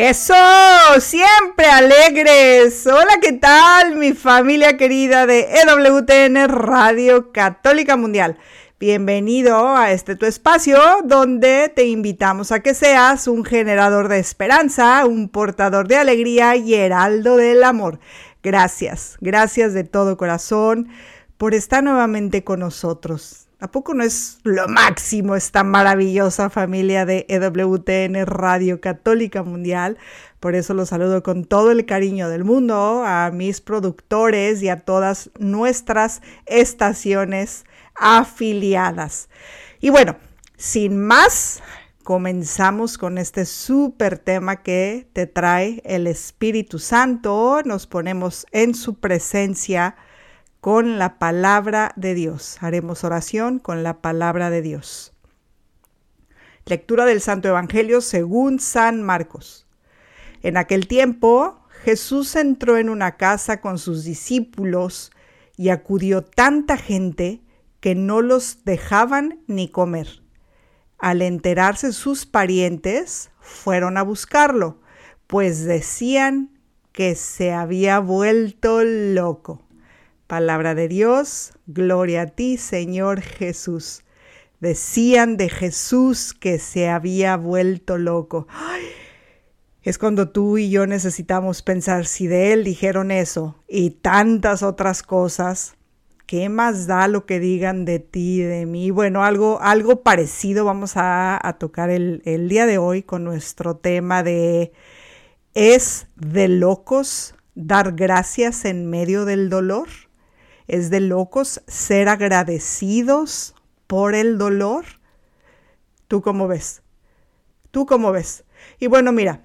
Eso, siempre alegres. Hola, ¿qué tal mi familia querida de EWTN Radio Católica Mundial? Bienvenido a este tu espacio donde te invitamos a que seas un generador de esperanza, un portador de alegría y heraldo del amor. Gracias, gracias de todo corazón por estar nuevamente con nosotros. ¿A poco no es lo máximo esta maravillosa familia de EWTN Radio Católica Mundial? Por eso los saludo con todo el cariño del mundo a mis productores y a todas nuestras estaciones afiliadas. Y bueno, sin más, comenzamos con este súper tema que te trae el Espíritu Santo. Nos ponemos en su presencia con la palabra de Dios. Haremos oración con la palabra de Dios. Lectura del Santo Evangelio según San Marcos. En aquel tiempo Jesús entró en una casa con sus discípulos y acudió tanta gente que no los dejaban ni comer. Al enterarse sus parientes, fueron a buscarlo, pues decían que se había vuelto loco. Palabra de Dios, gloria a ti, Señor Jesús. Decían de Jesús que se había vuelto loco. es cuando tú y yo necesitamos pensar si de Él dijeron eso y tantas otras cosas. ¿Qué más da lo que digan de ti de mí? Bueno, algo, algo parecido vamos a, a tocar el, el día de hoy con nuestro tema de ¿es de locos dar gracias en medio del dolor? Es de locos ser agradecidos por el dolor. ¿Tú cómo ves? ¿Tú cómo ves? Y bueno, mira,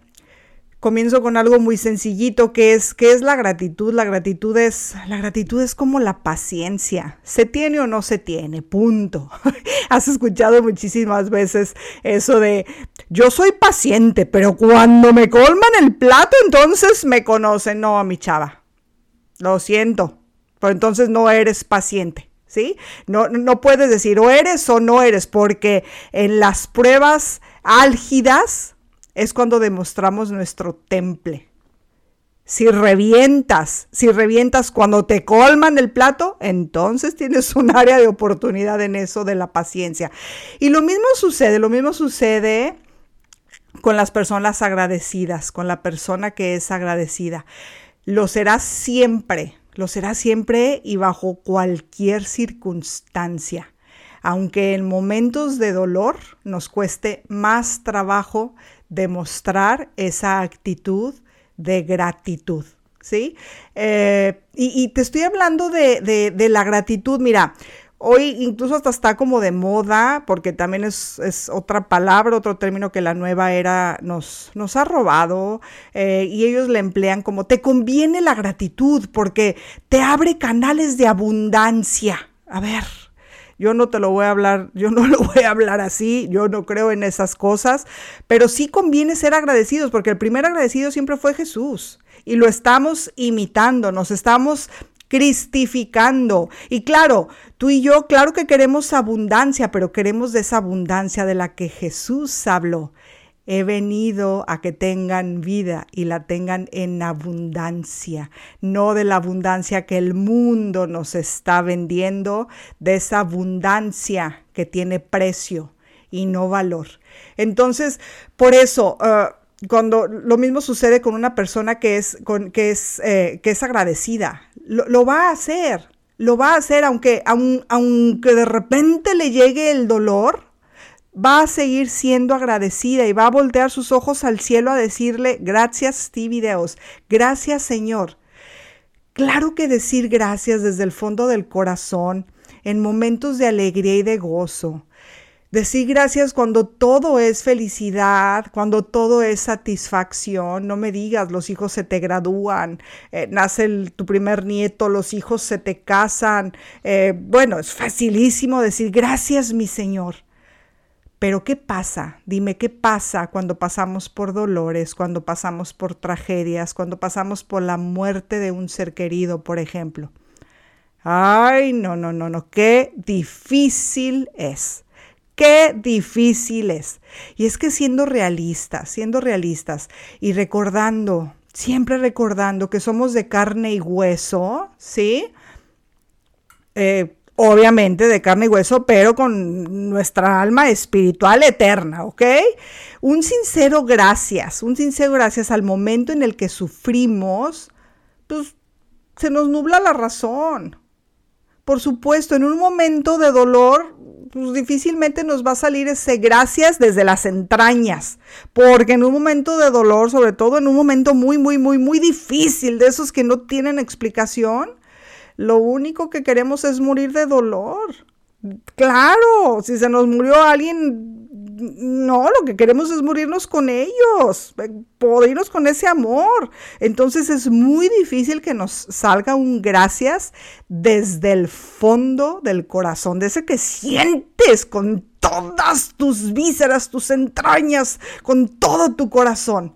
comienzo con algo muy sencillito que es que es la gratitud. La gratitud es la gratitud es como la paciencia. Se tiene o no se tiene, punto. Has escuchado muchísimas veces eso de yo soy paciente, pero cuando me colman el plato entonces me conocen. No, mi chava. Lo siento pero entonces no eres paciente. ¿Sí? No, no puedes decir o eres o no eres, porque en las pruebas álgidas es cuando demostramos nuestro temple. Si revientas, si revientas cuando te colman el plato, entonces tienes un área de oportunidad en eso de la paciencia. Y lo mismo sucede, lo mismo sucede con las personas agradecidas, con la persona que es agradecida. Lo será siempre, lo será siempre y bajo cualquier circunstancia, aunque en momentos de dolor nos cueste más trabajo demostrar esa actitud de gratitud. ¿Sí? Eh, y, te estoy hablando de, de la gratitud. Mira, Hoy incluso hasta está como de moda, porque también es, otra palabra, otro término que la nueva era nos, nos ha robado, eh, y ellos le emplean como te conviene la gratitud, porque te abre canales de abundancia. A ver, yo no te lo voy a hablar, yo no lo voy a hablar así, yo no creo en esas cosas, pero sí conviene ser agradecidos, porque el primer agradecido siempre fue Jesús. Y lo estamos imitando, nos estamos cristificando. Y claro, tú y yo, claro que queremos abundancia, pero queremos de esa abundancia de la que Jesús habló. He venido a que tengan vida y la tengan en abundancia, no de la abundancia que el mundo nos está vendiendo, de esa abundancia que tiene precio y no valor. Entonces, por eso, uh, cuando lo mismo sucede con una persona que es, con, que es, eh, que es agradecida, lo, va a hacer, lo va a hacer aunque, aunque de repente le llegue el dolor, va a seguir siendo agradecida y va a voltear sus ojos al cielo a decirle, gracias Stevie Deus, gracias Señor. Claro que decir gracias desde el fondo del corazón, en momentos de alegría y de gozo, Decir gracias cuando todo es felicidad, cuando todo es satisfacción. No me digas, los hijos se te gradúan, eh, nace tu primer nieto, los hijos se te casan. Eh, bueno, es facilísimo decir gracias, mi Señor. Pero ¿qué pasa? Dime, ¿qué pasa cuando pasamos por dolores, cuando pasamos por tragedias, cuando pasamos por la muerte de un ser querido, por ejemplo? Ay, no, no, no, no, qué difícil es. Qué difícil es. Y es que siendo realistas, siendo realistas y recordando, siempre recordando que somos de carne y hueso, ¿sí? Eh, obviamente de carne y hueso, pero con nuestra alma espiritual eterna, ¿ok? Un sincero gracias, un sincero gracias al momento en el que sufrimos, pues se nos nubla la razón. Por supuesto, en un momento de dolor pues difícilmente nos va a salir ese gracias desde las entrañas, porque en un momento de dolor, sobre todo en un momento muy, muy, muy, muy difícil, de esos que no tienen explicación, lo único que queremos es morir de dolor. Claro, si se nos murió alguien, no, lo que queremos es morirnos con ellos, poder con ese amor. Entonces es muy difícil que nos salga un gracias desde el fondo del corazón, de ese que sientes con todas tus vísceras, tus entrañas, con todo tu corazón.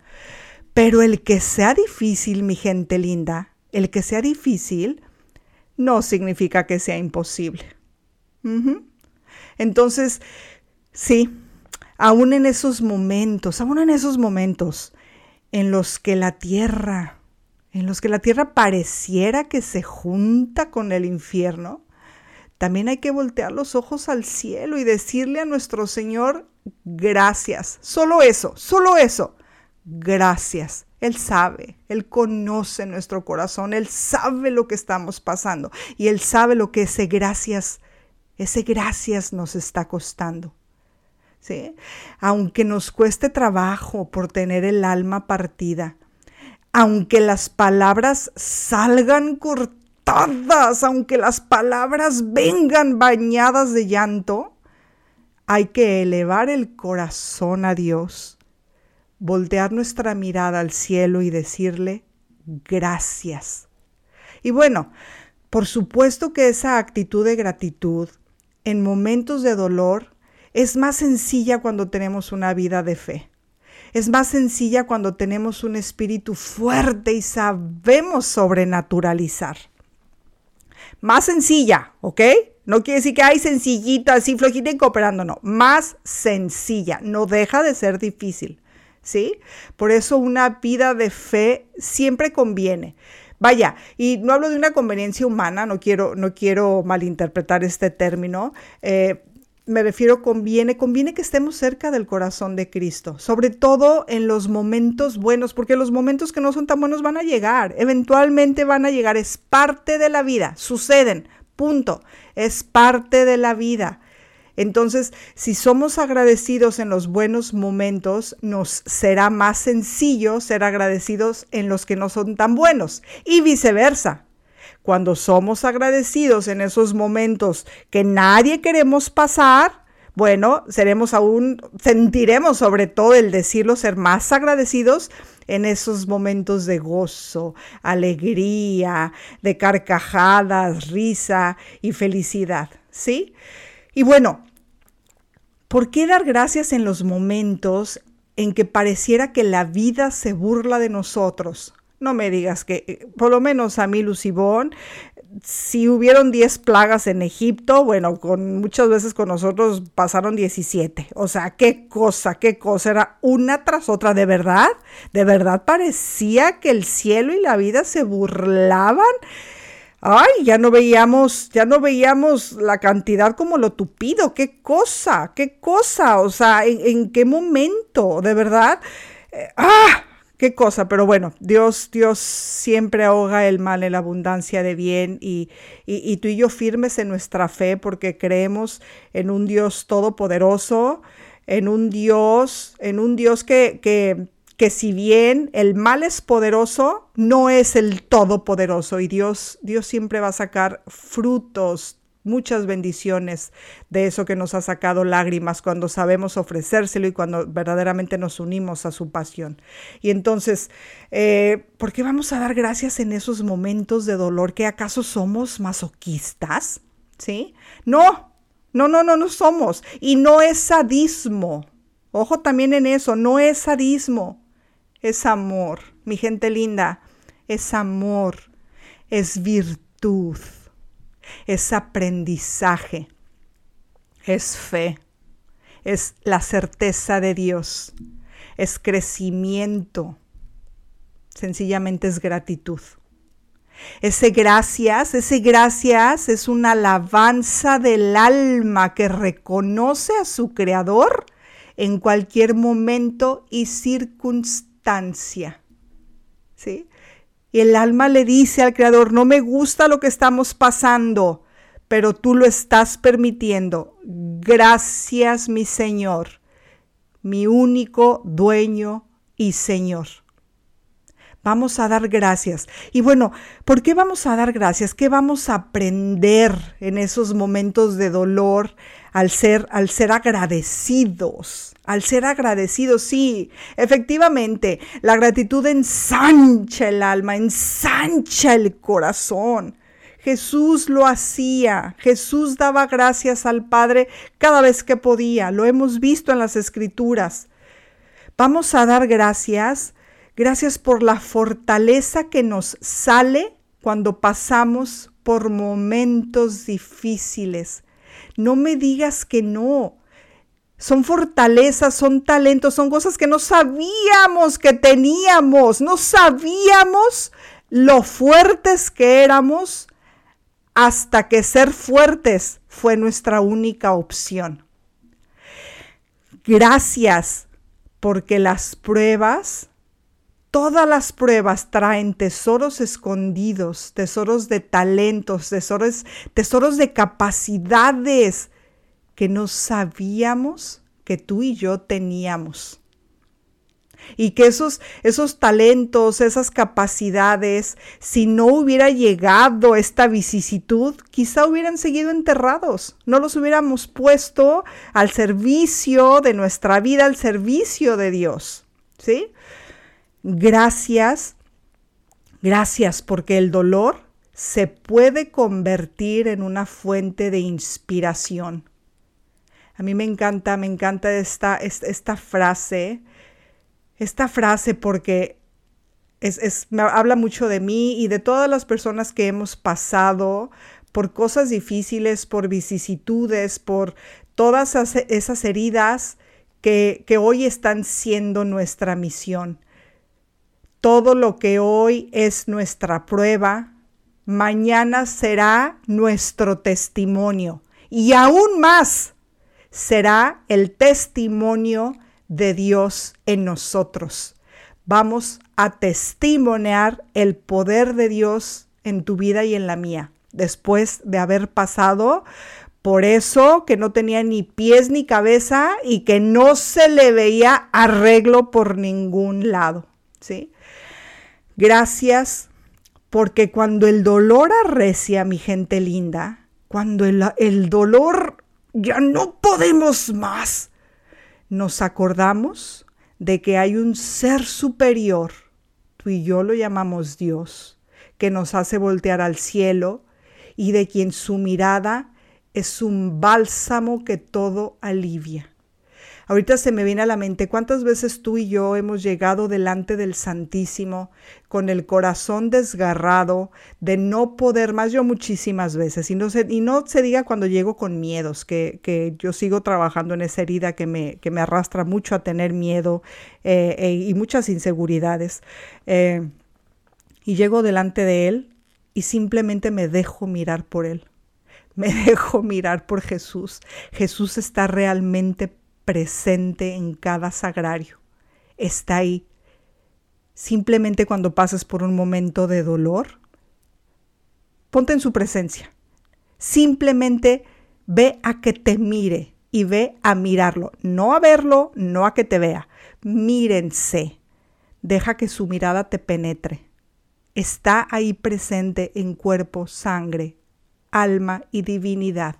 Pero el que sea difícil, mi gente linda, el que sea difícil, no significa que sea imposible. Entonces, sí, aún en esos momentos, aún en esos momentos en los que la tierra, en los que la tierra pareciera que se junta con el infierno, también hay que voltear los ojos al cielo y decirle a nuestro Señor, gracias. Solo eso, solo eso. Gracias. Él sabe, Él conoce nuestro corazón, Él sabe lo que estamos pasando y Él sabe lo que ese gracias ese gracias nos está costando. ¿Sí? Aunque nos cueste trabajo por tener el alma partida, aunque las palabras salgan cortadas, aunque las palabras vengan bañadas de llanto, hay que elevar el corazón a Dios, voltear nuestra mirada al cielo y decirle gracias. Y bueno, por supuesto que esa actitud de gratitud en momentos de dolor es más sencilla cuando tenemos una vida de fe. Es más sencilla cuando tenemos un espíritu fuerte y sabemos sobrenaturalizar. Más sencilla, ¿ok? No quiere decir que hay sencillita, así flojita y cooperando, no. Más sencilla, no deja de ser difícil, ¿sí? Por eso una vida de fe siempre conviene. Vaya, y no hablo de una conveniencia humana, no quiero, no quiero malinterpretar este término. Eh, me refiero conviene, conviene que estemos cerca del corazón de Cristo, sobre todo en los momentos buenos, porque los momentos que no son tan buenos van a llegar, eventualmente van a llegar, es parte de la vida, suceden, punto, es parte de la vida. Entonces, si somos agradecidos en los buenos momentos, nos será más sencillo ser agradecidos en los que no son tan buenos y viceversa. Cuando somos agradecidos en esos momentos que nadie queremos pasar, bueno, seremos aún, sentiremos sobre todo el decirlo, ser más agradecidos en esos momentos de gozo, alegría, de carcajadas, risa y felicidad, ¿sí? Y bueno, ¿por qué dar gracias en los momentos en que pareciera que la vida se burla de nosotros? No me digas que, eh, por lo menos a mí, Lucibón, si hubieron 10 plagas en Egipto, bueno, con muchas veces con nosotros pasaron 17. O sea, qué cosa, qué cosa, era una tras otra, de verdad, de verdad parecía que el cielo y la vida se burlaban Ay, ya no veíamos, ya no veíamos la cantidad como lo tupido. Qué cosa, qué cosa. O sea, ¿en, qué momento? De verdad. Eh, ah, qué cosa. Pero bueno, Dios, Dios siempre ahoga el mal en la abundancia de bien y, y tú y yo firmes en nuestra fe porque creemos en un Dios todopoderoso, en un Dios, en un Dios que, que que si bien el mal es poderoso, no es el todopoderoso y Dios, Dios siempre va a sacar frutos muchas bendiciones de eso que nos ha sacado lágrimas cuando sabemos ofrecérselo y cuando verdaderamente nos unimos a su pasión. Y entonces, eh, ¿por qué vamos a dar gracias en esos momentos de dolor? ¿Que acaso somos masoquistas? ¿Sí? No, no, no, no, no somos. Y no es sadismo. Ojo también en eso, no es sadismo, es amor. Mi gente linda, es amor, es virtud es aprendizaje, es fe, es la certeza de Dios, es crecimiento, sencillamente es gratitud. Ese gracias, ese gracias es una alabanza del alma que reconoce a su creador en cualquier momento y circunstancia. ¿Sí? El alma le dice al Creador, no me gusta lo que estamos pasando, pero tú lo estás permitiendo. Gracias, mi Señor, mi único dueño y Señor. Vamos a dar gracias. Y bueno, ¿por qué vamos a dar gracias? ¿Qué vamos a aprender en esos momentos de dolor al ser, al ser agradecidos? Al ser agradecidos, sí, efectivamente, la gratitud ensancha el alma, ensancha el corazón. Jesús lo hacía, Jesús daba gracias al Padre cada vez que podía, lo hemos visto en las escrituras. Vamos a dar gracias Gracias por la fortaleza que nos sale cuando pasamos por momentos difíciles. No me digas que no. Son fortalezas, son talentos, son cosas que no sabíamos que teníamos, no sabíamos lo fuertes que éramos hasta que ser fuertes fue nuestra única opción. Gracias porque las pruebas Todas las pruebas traen tesoros escondidos, tesoros de talentos, tesoros, tesoros de capacidades que no sabíamos que tú y yo teníamos. Y que esos, esos talentos, esas capacidades, si no hubiera llegado esta vicisitud, quizá hubieran seguido enterrados. No los hubiéramos puesto al servicio de nuestra vida, al servicio de Dios. ¿Sí? Gracias, gracias porque el dolor se puede convertir en una fuente de inspiración. A mí me encanta, me encanta esta, esta, frase, esta frase porque es, me habla mucho de mí y de todas las personas que hemos pasado por cosas difíciles, por vicisitudes, por todas esas, heridas que, que hoy están siendo nuestra misión. Todo lo que hoy es nuestra prueba, mañana será nuestro testimonio y aún más será el testimonio de Dios en nosotros. Vamos a testimoniar el poder de Dios en tu vida y en la mía, después de haber pasado por eso que no tenía ni pies ni cabeza y que no se le veía arreglo por ningún lado, ¿sí? Gracias porque cuando el dolor arrecia, mi gente linda, cuando el, dolor ya no podemos más, nos acordamos de que hay un ser superior, tú y yo lo llamamos Dios, que nos hace voltear al cielo y de quien su mirada es un bálsamo que todo alivia. Ahorita se me viene a la mente cuántas veces tú y yo hemos llegado delante del Santísimo con el corazón desgarrado de no poder más, yo muchísimas veces, y no se, y no se diga cuando llego con miedos, que, que yo sigo trabajando en esa herida que me, que me arrastra mucho a tener miedo eh, eh, y muchas inseguridades. Eh, y llego delante de Él y simplemente me dejo mirar por Él. Me dejo mirar por Jesús. Jesús está realmente presente en cada sagrario. Está ahí. Simplemente cuando pases por un momento de dolor, ponte en su presencia. Simplemente ve a que te mire y ve a mirarlo, no a verlo, no a que te vea. Mírense. Deja que su mirada te penetre. Está ahí presente en cuerpo, sangre, alma y divinidad.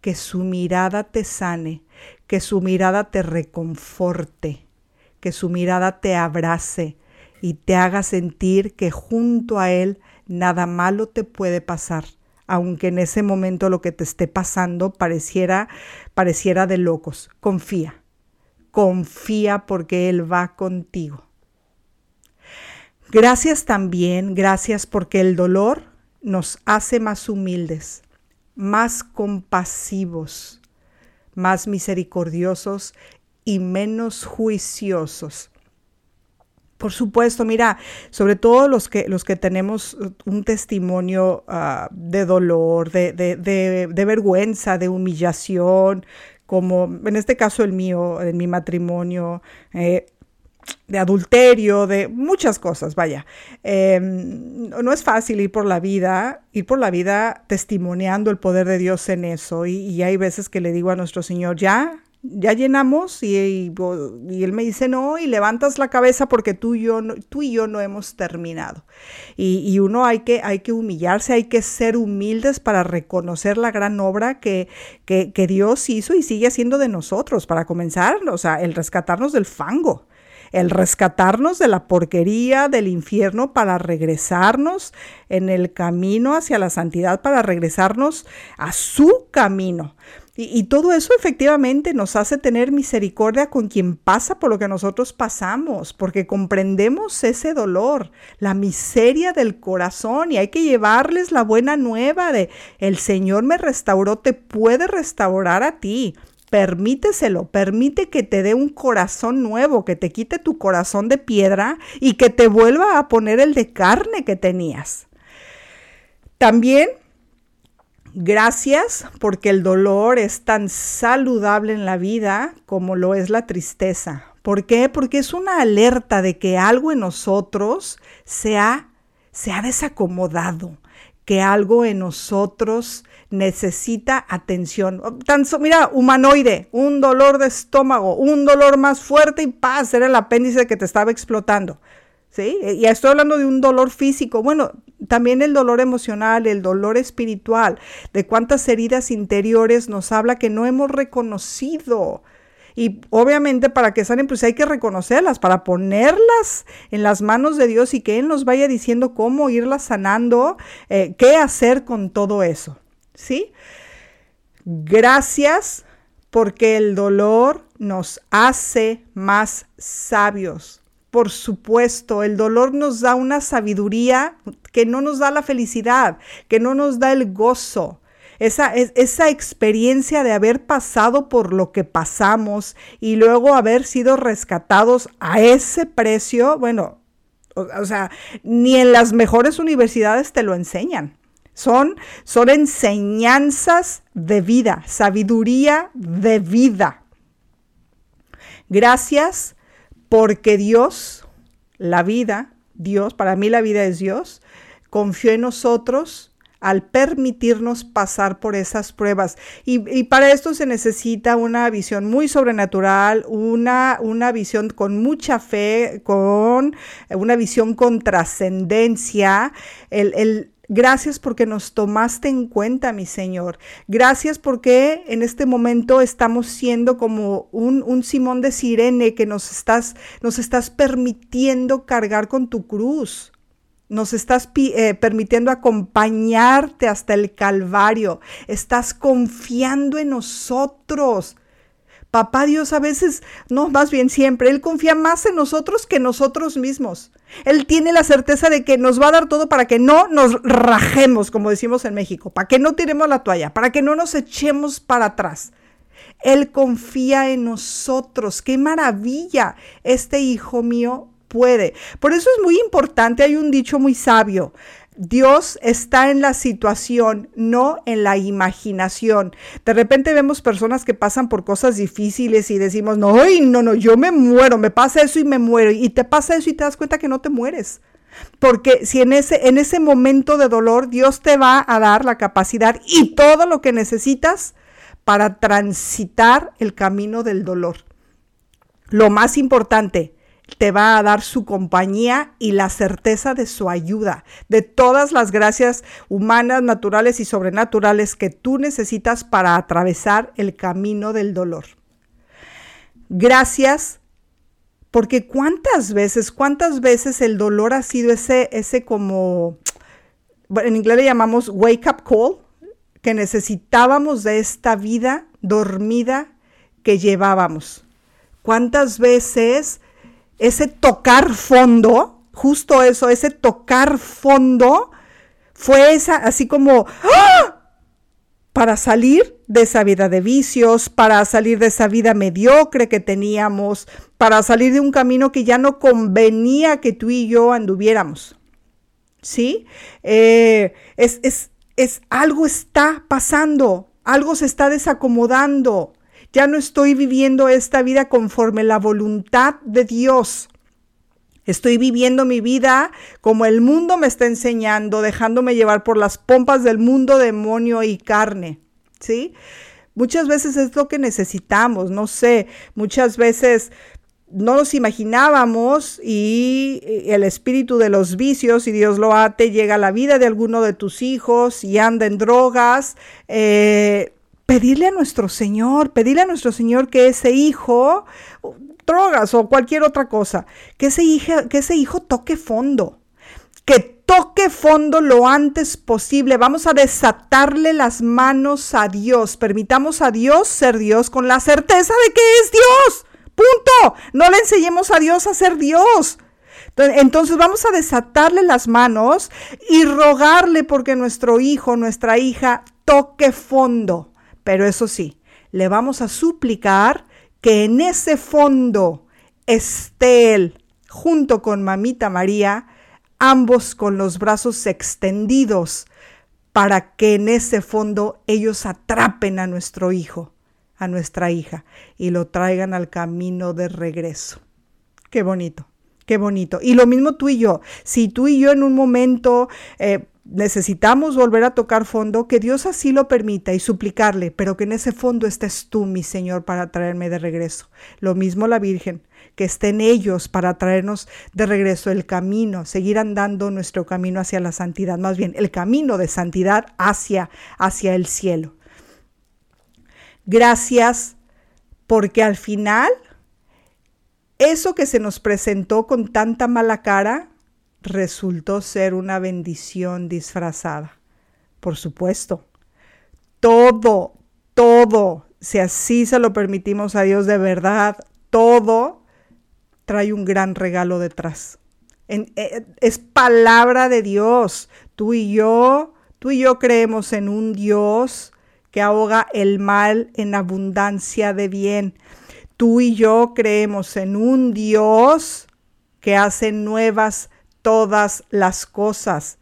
Que su mirada te sane, que su mirada te reconforte, que su mirada te abrace y te haga sentir que junto a Él nada malo te puede pasar, aunque en ese momento lo que te esté pasando pareciera, pareciera de locos. Confía, confía porque Él va contigo. Gracias también, gracias porque el dolor nos hace más humildes, más compasivos, más misericordiosos y menos juiciosos. Por supuesto, mira, sobre todo los que, los que tenemos un testimonio ah, de dolor, de, de, vergüenza, de humillación, como en este caso el mío, en mi matrimonio, eh, de adulterio, de muchas cosas, vaya. Em, no es fácil ir por la vida, ir por la vida testimoniando el poder de Dios en eso. Y, hay veces que le digo a nuestro Señor, ya, ya llenamos y, y, Él me dice, no, y levantas la cabeza porque tú y yo no, tú y yo no hemos terminado. Y, uno hay que, hay que humillarse, hay que ser humildes para reconocer la gran obra que, que, que Dios hizo y sigue haciendo de nosotros, para comenzar, o sea, el rescatarnos del fango el rescatarnos de la porquería del infierno para regresarnos en el camino hacia la santidad, para regresarnos a su camino. Y, todo eso efectivamente nos hace tener misericordia con quien pasa por lo que nosotros pasamos, porque comprendemos ese dolor, la miseria del corazón y hay que llevarles la buena nueva de el Señor me restauró, te puede restaurar a ti. Permíteselo, permite que te dé un corazón nuevo, que te quite tu corazón de piedra y que te vuelva a poner el de carne que tenías. También, gracias porque el dolor es tan saludable en la vida como lo es la tristeza. ¿Por qué? Porque es una alerta de que algo en nosotros se ha, se ha desacomodado, que algo en nosotros necesita atención. Tan, mira, humanoide, un dolor de estómago, un dolor más fuerte y paz, era el apéndice que te estaba explotando. ¿Sí? Y estoy hablando de un dolor físico, bueno, también el dolor emocional, el dolor espiritual, de cuántas heridas interiores nos habla que no hemos reconocido. Y obviamente para que salen, pues hay que reconocerlas, para ponerlas en las manos de Dios y que Él nos vaya diciendo cómo irlas sanando, eh, qué hacer con todo eso. ¿sí? Gracias porque el dolor nos hace más sabios. Por supuesto, el dolor nos da una sabiduría que no nos da la felicidad, que no nos da el gozo. Esa, esa experiencia de haber pasado por lo que pasamos y luego haber sido rescatados a ese precio, bueno, o sea, ni en las mejores universidades te lo enseñan. Son, son enseñanzas de vida, sabiduría de vida. Gracias porque Dios, la vida, Dios, para mí la vida es Dios, confió en nosotros al permitirnos pasar por esas pruebas. Y, para esto se necesita una visión muy sobrenatural, una, una visión con mucha fe, con una visión con trascendencia, el, Gracias porque nos tomaste en cuenta, mi Señor. Gracias porque en este momento estamos siendo como un, Simón de Sirene que nos estás, nos estás permitiendo cargar con tu cruz. Nos estás eh, permitiendo acompañarte hasta el Calvario. Estás confiando en nosotros. Papá Dios a veces, no, más bien siempre, Él confía más en nosotros que nosotros mismos. Él tiene la certeza de que nos va a dar todo para que no nos rajemos, como decimos en México, para que no tiremos la toalla, para que no nos echemos para atrás. Él confía en nosotros. ¡Qué maravilla! Este hijo mío puede. Por eso es muy importante, hay un dicho muy sabio, Dios está en la situación, no en la imaginación. De repente vemos personas que pasan por cosas difíciles y decimos, no, no, no, yo me muero, me pasa eso y me muero. Y te pasa eso y te das cuenta que no te mueres. Porque si en ese, en ese momento de dolor Dios te va a dar la capacidad y todo lo que necesitas para transitar el camino del dolor. Lo más importante, te va a dar su compañía y la certeza de su ayuda, de todas las gracias humanas, naturales y sobrenaturales que tú necesitas para atravesar el camino del dolor. Gracias porque cuántas veces, cuántas veces el dolor ha sido ese, ese como, en inglés le llamamos wake up call, que necesitábamos de esta vida dormida que llevábamos. ¿Cuántas veces ese tocar fondo, justo eso, ese tocar fondo, fue esa, así como, ¡ah! para salir de esa vida de vicios, para salir de esa vida mediocre que teníamos, para salir de un camino que ya no convenía que tú y yo anduviéramos. ¿Sí? Eh, es, es, es algo está pasando, algo se está desacomodando. Ya no estoy viviendo esta vida conforme la voluntad de Dios. Estoy viviendo mi vida como el mundo me está enseñando, dejándome llevar por las pompas del mundo, demonio y carne. ¿Sí? Muchas veces es lo que necesitamos, no sé, muchas veces no nos imaginábamos y el espíritu de los vicios, y Dios lo ate, llega a la vida de alguno de tus hijos y anda en drogas. Eh, pedirle a nuestro Señor, pedirle a nuestro Señor que ese hijo, drogas o cualquier otra cosa, que ese hijo, que ese hijo toque fondo, que toque fondo lo antes posible. Vamos a desatarle las manos a Dios. Permitamos a Dios ser Dios con la certeza de que es Dios. Punto. No le enseñemos a Dios a ser Dios. Entonces vamos a desatarle las manos y rogarle porque nuestro hijo, nuestra hija, toque fondo. Pero eso sí, le vamos a suplicar que en ese fondo esté él junto con mamita María, ambos con los brazos extendidos, para que en ese fondo ellos atrapen a nuestro hijo, a nuestra hija, y lo traigan al camino de regreso. Qué bonito, qué bonito. Y lo mismo tú y yo. Si tú y yo en un momento eh, necesitamos volver a tocar fondo, que Dios así lo permita y suplicarle, pero que en ese fondo estés tú, mi Señor, para traerme de regreso. Lo mismo la Virgen, que estén ellos para traernos de regreso el camino, seguir andando nuestro camino hacia la santidad, más bien el camino de santidad hacia, hacia el cielo. Gracias porque al final eso que se nos presentó con tanta mala cara, resultó ser una bendición disfrazada. Por supuesto, todo, todo, si así se lo permitimos a Dios de verdad, todo trae un gran regalo detrás. Eh, es palabra de Dios. Tú y yo, tú y yo creemos en un Dios que ahoga el mal en abundancia de bien. Tú y yo creemos en un Dios que hace nuevas todas las cosas.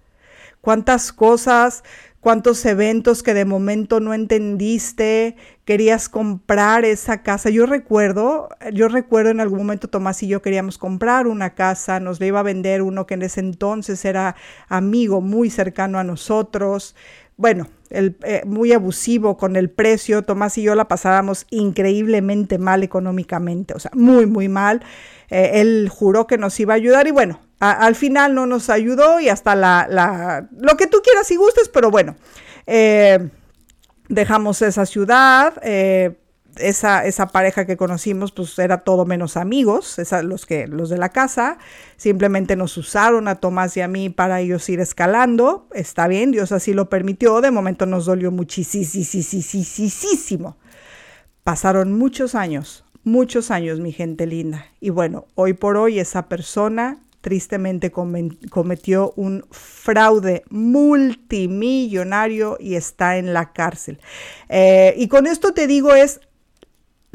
Cuántas cosas, cuántos eventos que de momento no entendiste, querías comprar esa casa. Yo recuerdo, yo recuerdo en algún momento Tomás y yo queríamos comprar una casa, nos le iba a vender uno que en ese entonces era amigo muy cercano a nosotros. Bueno, el, eh, muy abusivo con el precio. Tomás y yo la pasábamos increíblemente mal económicamente, o sea, muy, muy mal. Eh, él juró que nos iba a ayudar y bueno, al final no nos ayudó y hasta la, la, lo que tú quieras y gustes, pero bueno, eh, dejamos esa ciudad. Esa, esa, pareja que conocimos, pues era todo menos amigos, los, que, los de la casa, simplemente nos usaron a Tomás y a mí para ellos ir escalando, está bien, Dios así lo permitió, de momento nos dolió muchísimo. Pasaron muchos años, muchos años, mi gente linda, y bueno, hoy por hoy esa persona tristemente cometió un fraude multimillonario y está en la cárcel. Eh, y con esto te digo es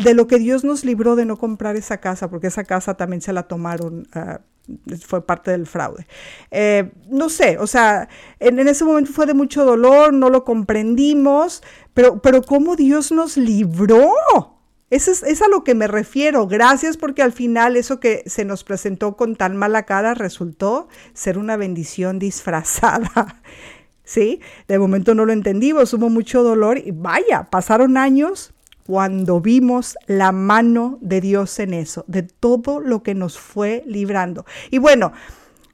de lo que Dios nos libró de no comprar esa casa, porque esa casa también se la tomaron. Ah, fue parte del fraude. Eh, no sé, o sea, en, en, ese momento fue de mucho dolor, no lo comprendimos, pero, pero cómo Dios nos libró. Eso es, a lo que me refiero. Gracias porque al final eso que se nos presentó con tan mala cara resultó ser una bendición disfrazada. ¿Sí? De momento no lo entendimos, hubo mucho dolor y vaya, pasaron años cuando vimos la mano de Dios en eso, de todo lo que nos fue librando. Y bueno,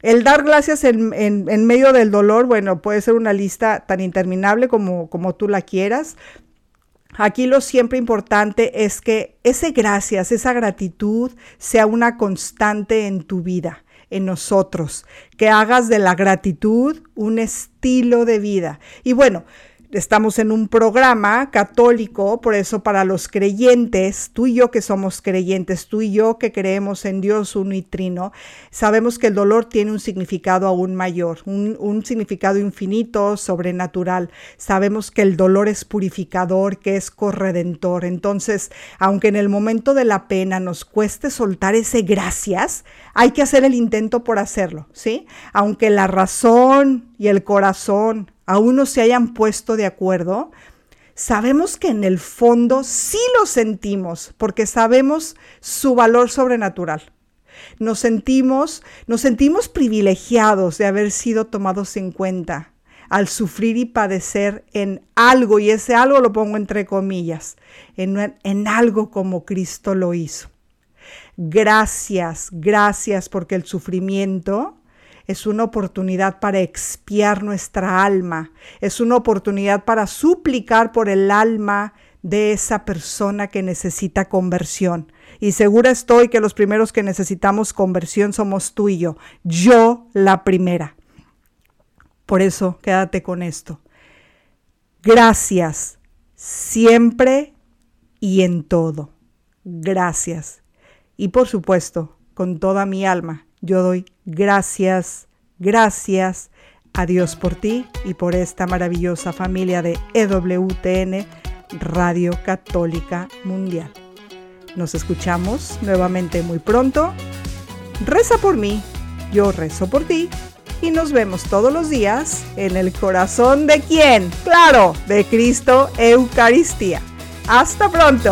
el dar gracias en, medio del dolor, bueno, puede ser una lista tan interminable como, como tú la quieras. Aquí lo siempre importante es que ese gracias, esa gratitud sea una constante en tu vida, en nosotros, que hagas de la gratitud un estilo de vida. Y bueno, estamos en un programa católico, por eso para los creyentes, tú y yo que somos creyentes, tú y yo que creemos en Dios uno y trino, sabemos que el dolor tiene un significado aún mayor, un, un significado infinito, sobrenatural. Sabemos que el dolor es purificador, que es corredentor. Entonces, aunque en el momento de la pena nos cueste soltar ese gracias, hay que hacer el intento por hacerlo, ¿sí? Aunque la razón y el corazón aún no se hayan puesto de acuerdo, sabemos que en el fondo sí lo sentimos, porque sabemos su valor sobrenatural. Nos sentimos, nos sentimos privilegiados de haber sido tomados en cuenta al sufrir y padecer en algo, y ese algo lo pongo entre comillas, en, en algo como Cristo lo hizo. Gracias, gracias porque el sufrimiento es una oportunidad para expiar nuestra alma, es una oportunidad para suplicar por el alma de esa persona que necesita conversión. Y segura estoy que los primeros que necesitamos conversión somos tú y yo, yo la primera. Por eso quédate con esto. Gracias siempre y en todo. Gracias. Y por supuesto, con toda mi alma, yo doy gracias, gracias a Dios por ti y por esta maravillosa familia de EWTN, Radio Católica Mundial. Nos escuchamos nuevamente muy pronto. Reza por mí, yo rezo por ti y nos vemos todos los días en el corazón de quién? Claro, de Cristo Eucaristía. Hasta pronto.